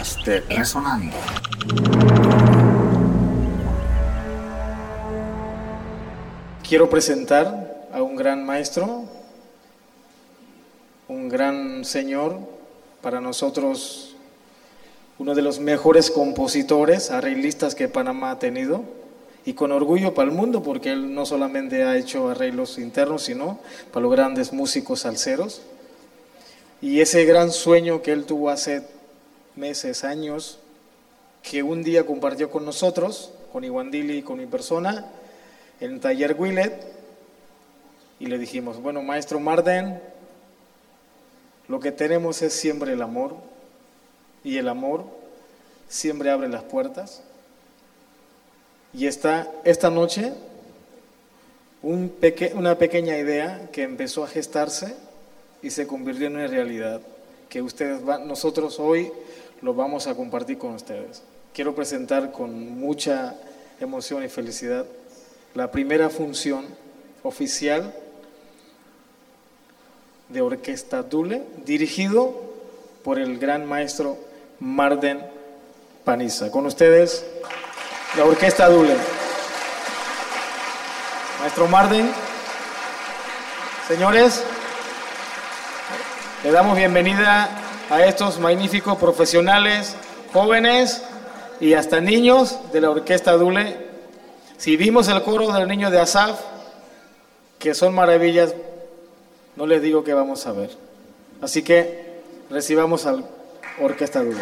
de Resonando. Quiero presentar a un gran maestro, un gran señor, para nosotros uno de los mejores compositores, arreglistas que Panamá ha tenido, y con orgullo para el mundo, porque él no solamente ha hecho arreglos internos, sino para los grandes músicos salseros. Y ese gran sueño que él tuvo hace meses, años, que un día compartió con nosotros, con Iguandili y con mi persona, en el taller Willet, y le dijimos, bueno, maestro Marden, lo que tenemos es siempre el amor, y el amor siempre abre las puertas. Y está esta noche un una pequeña idea que empezó a gestarse y se convirtió en una realidad que ustedes nosotros hoy lo vamos a compartir con ustedes. Quiero presentar con mucha emoción y felicidad la primera función oficial de Orquesta Dule, dirigido por el gran maestro Marden Paniza. Con ustedes, la Orquesta Dule. Maestro Marden, señores, le damos bienvenida a estos magníficos profesionales, jóvenes y hasta niños de la Orquesta Dule. Si vimos el coro del niño de Asaf, que son maravillas, no les digo que vamos a ver. Así que recibamos al Orquesta Dule.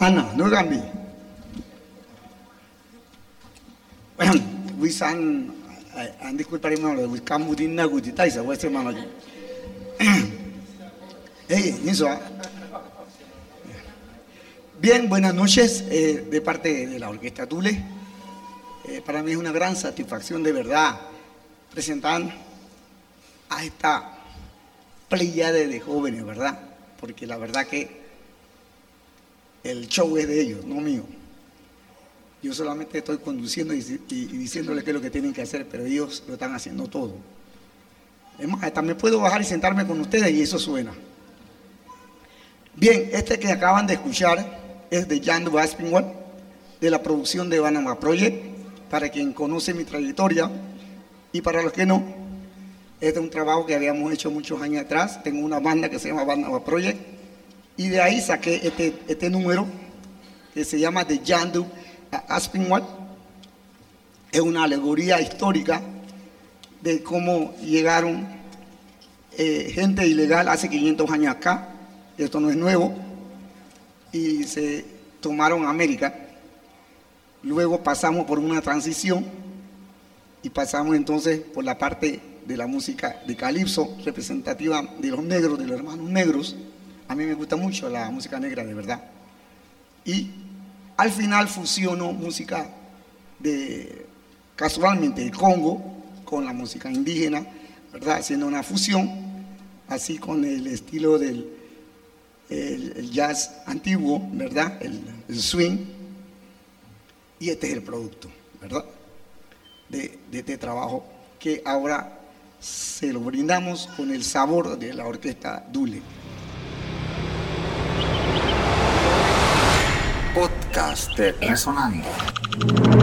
Ana, no andi culparemos lo de Camudin Naguti, Taisa, Western Manager. Hey, eso. Bien, buenas noches eh, de parte de la Orquesta Tule. Eh, para mí es una gran satisfacción de verdad presentar a esta playa de jóvenes, ¿verdad? Porque la verdad que el show es de ellos, no mío. Yo solamente estoy conduciendo y, y, diciéndole qué es lo que tienen que hacer, pero ellos lo están haciendo todo. Es me puedo bajar y sentarme con ustedes y eso suena. Bien, este que acaban de escuchar es de Jan Aspinwall, de la producción de Banama Project, para quien conoce mi trayectoria y para los que no, este es un trabajo que habíamos hecho muchos años atrás. Tengo una banda que se llama Banama Project y de ahí saqué este, este número que se llama The Yandu Aspinwall. Es una alegoría histórica de cómo llegaron eh, gente ilegal hace 500 años acá esto no es nuevo, y se tomaron América. Luego pasamos por una transición y pasamos entonces por la parte de la música de calipso, representativa de los negros, de los hermanos negros. A mí me gusta mucho la música negra, de verdad. Y al final fusiono música de, casualmente, el Congo con la música indígena, ¿verdad? Haciendo una fusión, así con el estilo del el, jazz antiguo, ¿verdad? El, swing. Y este es el producto, ¿verdad? De este trabajo que ahora se lo brindamos con el sabor de la orquesta Dule. Podcast Resonando.